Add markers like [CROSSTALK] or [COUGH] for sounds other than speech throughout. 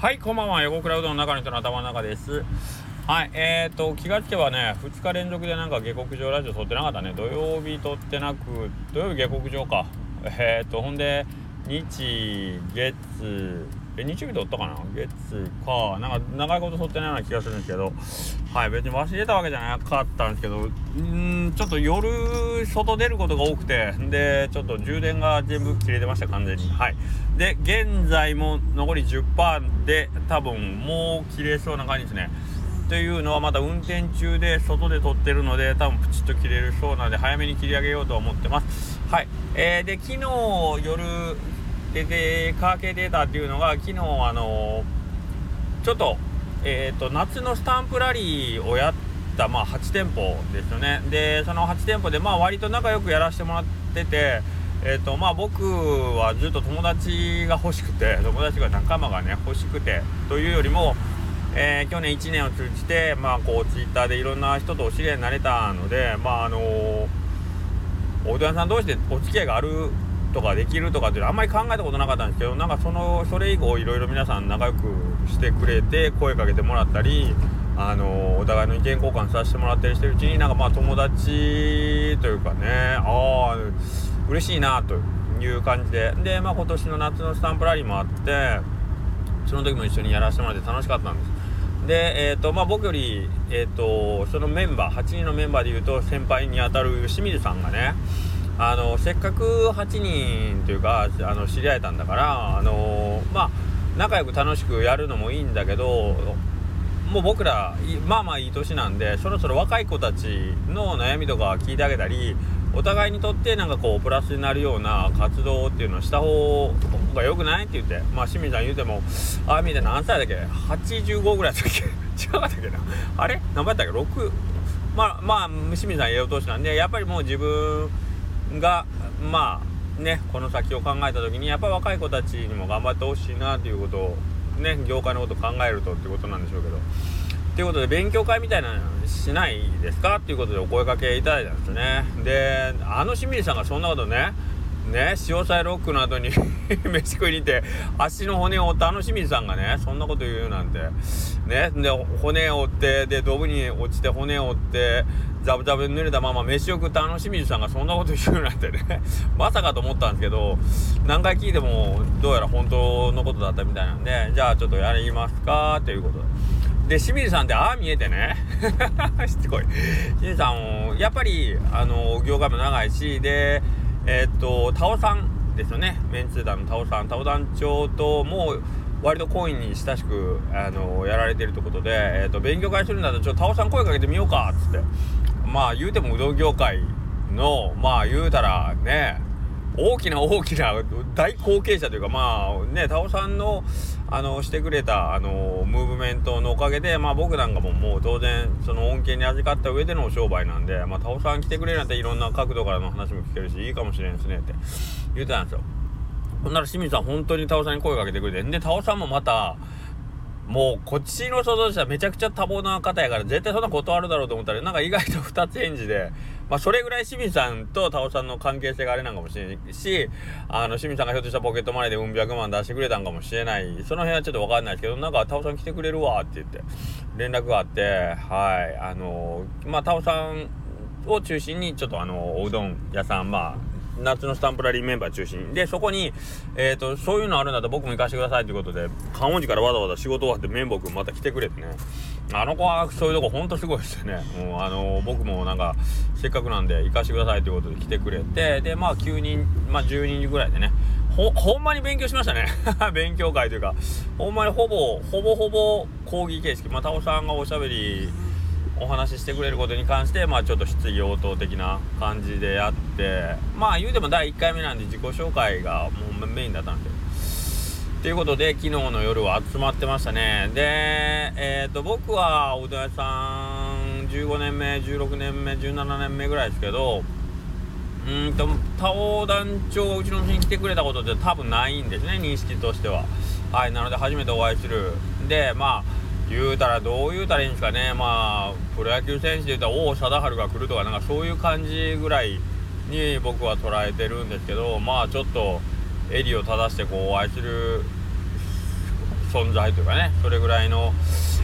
はい、こんばんは。横クラウドの中の人の頭の中です。はい、えーと、気がつけばね、2日連続でなんか下克上ラジオ撮ってなかったね。土曜日撮ってなく、土曜日下克上か。えーと、ほんで、日、月、え、日曜日撮ったかな？月か。なんか長いこと撮ってないような気がするんですけど、はい、別に忘れたわけじゃなかったんですけど、んちょっと夜、外出ることが多くて、で、ちょっと充電が全部切れてました、完全に。はい。で、現在も残り10%で、多分もう切れそうな感じですね。というのはまだ運転中で外で撮ってるので多分プチッと切れるそうなので早めに切り上げようと思ってますはい、えー、で昨日夜ででカーケデータっていうのが昨日あの、ちょっとえーと、夏のスタンプラリーをやった、まあ、8店舗ですよね。でその8店舗で、まあ、割と仲良くやらせてもらっててえーとまあ、僕はずっと友達が欲しくて友達が仲間がね欲しくてというよりも、えー、去年1年を通じて、まあ、こうツイッターでいろんな人とお知り合いになれたので、まああのー、おうどん屋さん同士でお付き合いがあるとかできるとかっていうのはあんまり考えたことなかったんですけどなんかそのそれ以降いろいろ皆さん仲良くしてくれて声かけてもらったりあのお互いの意見交換させてもらったりしてるうちになんかまあ友達というかねああ嬉しいなという感じで。で、まあ、今年の夏のスタンプラリーもあってその時も一緒にやらせてもらって楽しかったんです。で、えーとまあ、僕より、えーと、そのメンバー8人のメンバーでいうと先輩にあたる清水さんがねあのせっかく8人というかあの知り合えたんだからあのまあ仲良く楽しくやるのもいいんだけどもう僕らまあまあいい年なんでそろそろ若い子たちの悩みとか聞いてあげたりお互いにとってなんかこうプラスになるような活動っていうのをした方が良くないって言ってまあ清水さん言うてもああ見て何歳だっけ？85ぐらいだっけ？[LAUGHS] 違かったっけな？あれ？何倍だっけ？6まあまあ清水さん栄養投資なんでやっぱりもう自分がまあねこの先を考えた時にやっぱ若い子たちにも頑張ってほしいなということをね業界のことを考えるとってことなんでしょうけど。ということで勉強会みたいなのしないですか？っていうことでお声かけいただいたんですよね。であの清水さんがそんなことねね潮騒ロックの後に [LAUGHS] 飯食いに行って足の骨を折ったあの清水さんがねそんなこと言うなんて。ねで骨を折ってでドブに落ちて骨を折ってザブザブ濡れたまま飯を食ったあの清水さんがそんなこと言うなんてね。[LAUGHS] まさかと思ったんですけど何回聞いてもどうやら本当のことだったみたいなんでじゃあちょっとやりますかということで。で清水さんってああ見えてね。[LAUGHS] しつこい。清水さんやっぱりあの業界も長いしでえー、っとタオさんですよね。メンツー団のタオさん。タオ団長ともう割と懇意に親しくあのやられてるということで、えー、っと勉強会するんだったらちょっとタオさん声かけてみようかっつって。まあ言うてもうどん業界のまあ言うたらね大きな大きな大後継者というかまあねタオさんのあのしてくれたあのムーブメントのおかげでまあ僕なんかももう当然その恩恵に預かった上での商売なんでまあタオさん来てくれなんていろんな角度からの話も聞けるしいいかもしれんですねって言ってたんですよ。ほんなら清水さん本当にタオさんに声かけてくれてでタオさんもまたもうこっちの想像したらめちゃくちゃ多忙な方やから絶対そんな断るだろうと思ったらなんか意外と2つ返事でまあそれぐらい清水さんとタオさんの関係性があれなんかもしれないしあの清水さんがひょっとしたらポケットマネーでうん百万出してくれたんかもしれない。その辺はちょっと分かんないですけどなんかタオさん来てくれるわって言って連絡があってはい。あのまあタオさんを中心にちょっとあのおうどん屋さんまあ夏のスタンプラリーメンバー中心でそこに、えーと、そういうのあるんだったら僕も行かせてくださいということで観音寺からわざわざ仕事終わって綿棒くんまた来てくれてね。あの子はそういうとこほんとすごいですよね。もうあのー、僕もなんかせっかくなんで行かせてくださいということで来てくれてでまあ9人まあ10人ぐらいでね。ほほんまに勉強しましたね。[LAUGHS] 勉強会というかほんまにほぼほぼほぼ講義形式。まあタオさんがおしゃべりお話ししてくれることに関してまあちょっと質疑応答的な感じでやってまあ言うても第1回目なんで自己紹介がもうメインだったんですよ。ということで昨日の夜は集まってましたね。でえっ、ー、と僕はおうどん屋さん15年目16年目17年目ぐらいですけどうんと他横団長がうちの店に来てくれたことって多分ないんですね認識としては。はいなので初めてお会いする。でまあ言うたらどう言うたらいいんですかね。まあプロ野球選手で言ったら王貞治が来るとかなんかそういう感じぐらいに僕は捉えてるんですけどまあちょっと襟を正してこうお会いする存在というかねそれぐらいの、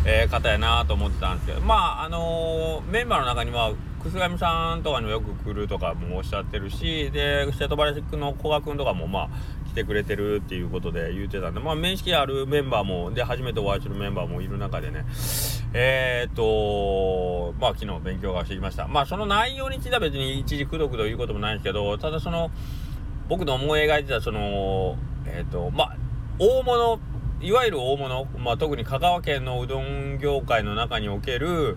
えー、方やなと思ってたんですけどまああのー、メンバーの中には楠上さんとかにもよく来るとかもおっしゃってるしで瀬戸原宿の古賀君とかもまあ来てくれてるっていうことで言ってたんでまあ面識あるメンバーもで初めてお会いするメンバーもいる中でねえー、っとまあ昨日勉強がしてきました。まあその内容については別に一時くどくど言うこともないんですけどただその僕の思い描いてたそのえー、っとまあ大物いわゆる大物、まあ、特に香川県のうどん業界の中における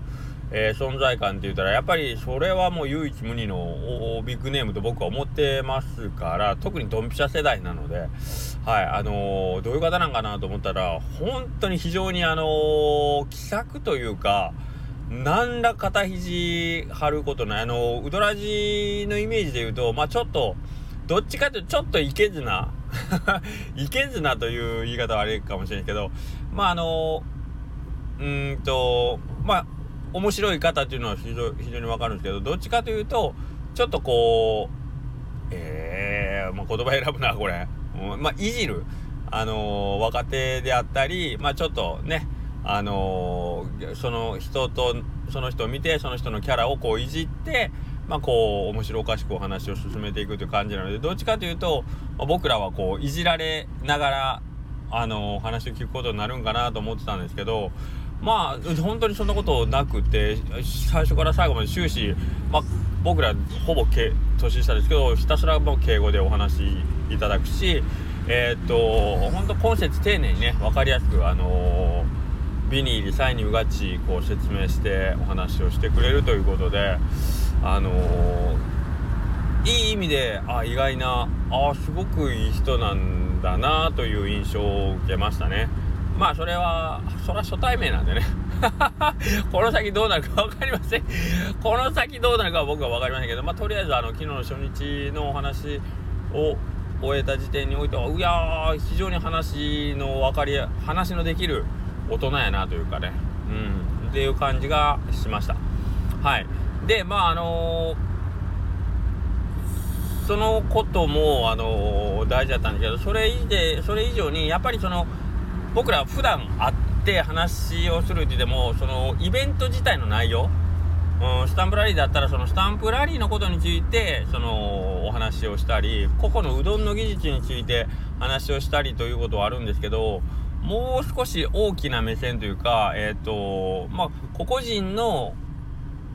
えー、存在感って言ったらやっぱりそれはもう唯一無二のビッグネームと僕は思ってますから特にドンピシャ世代なのではいあのー、どういう方なんかなと思ったら本当に非常にあのー、気さくというか何ら肩肘張ることない。あのウドラジのイメージで言うとまあちょっとどっちかというとちょっといけずな。[LAUGHS] いけずなという言い方はあれかもしれないけど。まああのうんとまあ面白い方っていうのは非常非常にわかるんですけどどっちかというとちょっとこうえー、まあ、言葉選ぶなこれ、まあいじる。あの、若手であったりまあちょっとねあの、その人とその人を見てその人のキャラをこういじってまあこう面白おかしくお話を進めていくという感じなのでどっちかというと、まあ、僕らはこういじられながらあの話を聞くことになるんかなと思ってたんですけどまあ本当にそんなことなくて最初から最後まで終始、まあ、僕らほぼ年下ですけどひたすらもう敬語でお話いただくしえー、っと本当今節丁寧にね分かりやすくあのー、ビニールサインにうがちこう説明してお話をしてくれるということであのー、いい意味であ意外なあすごくいい人なんだなという印象を受けましたね。まあそれはそれは初対面なんでね。[LAUGHS] この先どうなるか分かりません。この先どうなるかは僕は分かりませんけどまあとりあえずあの昨日の初日のお話を終えた時点においてはいやー非常に話の分かり話のできる大人やなというかね。うん。っていう感じがしました。はい。でまああのー、そのこともあのー、大事だったんですけどそれ以でそれ以上にやっぱりその僕ら普段会って話をするって言ってもそのイベント自体の内容、うん、スタンプラリーだったらそのスタンプラリーのことについてそのお話をしたり個々のうどんの技術について話をしたりということはあるんですけどもう少し大きな目線というかえ、ー、とまあ個々人の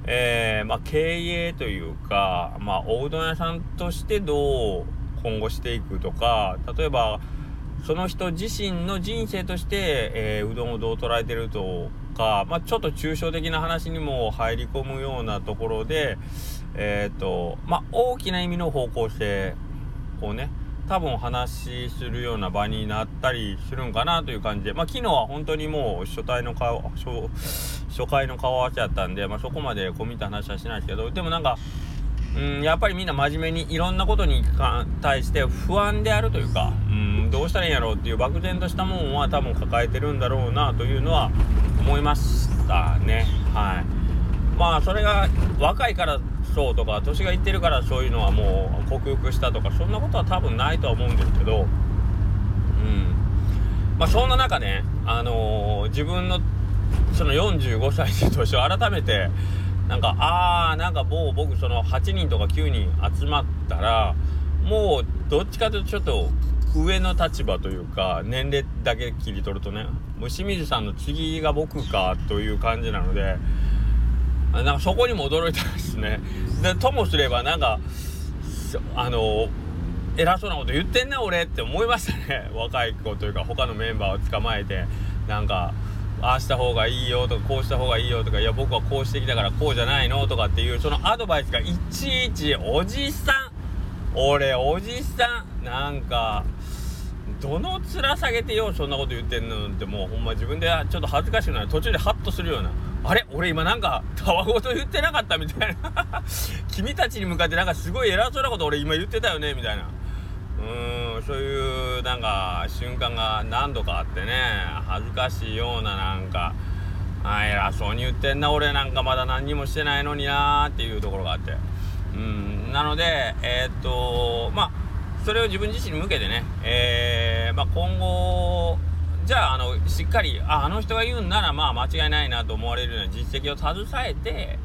えー、まあ、経営というか、まあ、おうどん屋さんとしてどう今後していくとか例えばその人自身の人生として、えー、うどんをどう捉えてるとか、まあ、ちょっと抽象的な話にも入り込むようなところで、え、ー、と、まあ、大きな意味の方向性をね、多分話するような場になったりするんかなという感じで、まあ、昨日は本当にもう初対の顔、初初回の顔合わせやったんで、まあ、そこまで込みた話はしないですけど、でもなんか、うん、やっぱりみんな真面目にいろんなことに対して不安であるというか、うん、どうしたらいいんやろうっていう漠然としたもんは多分抱えてるんだろうなというのは思いましたね。はい。まあそれが若いからそうとか年がいってるからそういうのはもう克服したとかそんなことは多分ないとは思うんですけど、うん。まあそんな中ね、あのー、自分のその45歳の年を改めてなんかああなんかもう僕その8人とか9人集まったらもうどっちかというとちょっと上の立場というか年齢だけ切り取るとねもう清水さんの次が僕かという感じなのでなんかそこにも驚いたんですね。でともすればなんかあの偉そうなこと言ってんな俺って思いましたね。[LAUGHS] 若い子というか他のメンバーを捕まえて。なんかああした方がいいよとかこうした方がいいよとかいや僕はこうしてきたからこうじゃないのとかっていうそのアドバイスがいちいちおじさん。俺おじさん。なんかどの面下げてよそんなこと言ってんのってもうほんま自分でちょっと恥ずかしくなる。途中でハッとするような。あれ？俺今なんかたわごと言ってなかったみたいな。[LAUGHS] 君たちに向かってなんかすごい偉そうなこと俺今言ってたよね？みたいな。うーんそういうなんか瞬間が何度かあってね。恥ずかしいようななんか。あ偉そうに言ってんな俺なんか。まだ何にもしてないのになーっていうところがあって。うんなのでえー、っとまあそれを自分自身に向けてね、えー、まあ、今後じゃああのしっかりああの人が言うんならまあ間違いないなと思われるような実績を携えて、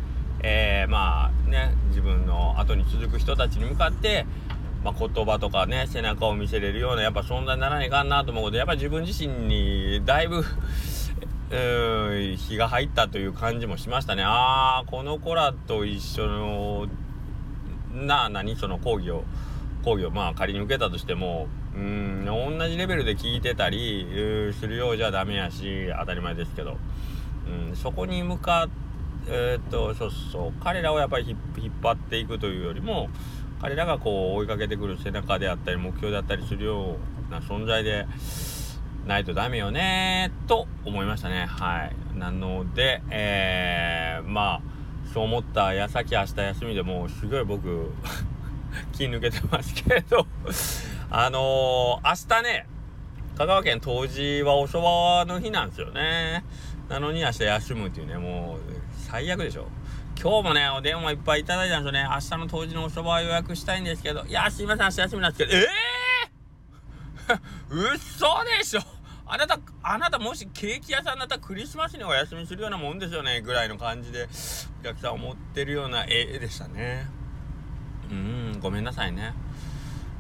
えー、まあね自分の後に続く人たちに向かって、まあ、言葉とかね背中を見せれるようなやっぱ存在にならないかんなと思うことでやっぱ自分自身にだいぶ [LAUGHS] 日が入ったという感じもしましたね。ああこの子らと一緒のな何その講義を講義をまあ仮に受けたとしてもうん同じレベルで聞いてたりするようじゃダメやし当たり前ですけど、うん、そこに向かってえ、っとそうそう彼らをやっぱり引っ張っていくというよりも彼らがこう追いかけてくる背中であったり目標であったりするような存在でないとダメよねと思いましたね。はい。なのでえー、まあそう思った矢先明日休みでもすごい僕気抜けてますけどあのー、明日ね、香川県冬至はお蕎麦の日なんですよね。なのに明日休むっていうね、もう最悪でしょ。今日もね、お電話いっぱいいただいたんですよね。明日の冬至のお蕎麦予約したいんですけど、いや、すいません、明日休みなんですけど、ええー、[LAUGHS] 嘘でしょあなた、あなたもしケーキ屋さんだったらクリスマスにお休みするようなもんですよね、ぐらいの感じで、お客さん思ってるような絵でしたね。うん、ごめんなさいね。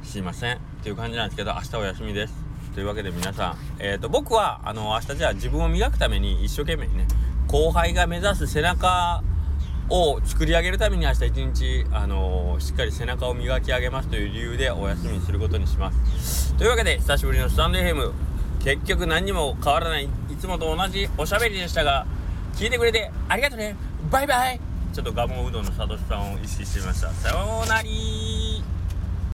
すいません。っていう感じなんですけど明日お休みです。というわけで皆さん、えーと、僕はあの明日じゃあ自分を磨くために一生懸命ね後輩が目指す背中を作り上げるために明日一日、あのー、しっかり背中を磨き上げますという理由でお休みにすることにします。というわけで久しぶりのスタンド FM 結局何にも変わらない。いつもと同じおしゃべりでしたが聞いてくれてありがとうね。バイバイ。ちょっとガモうどんのサトシさんを意識してみました。さようなら。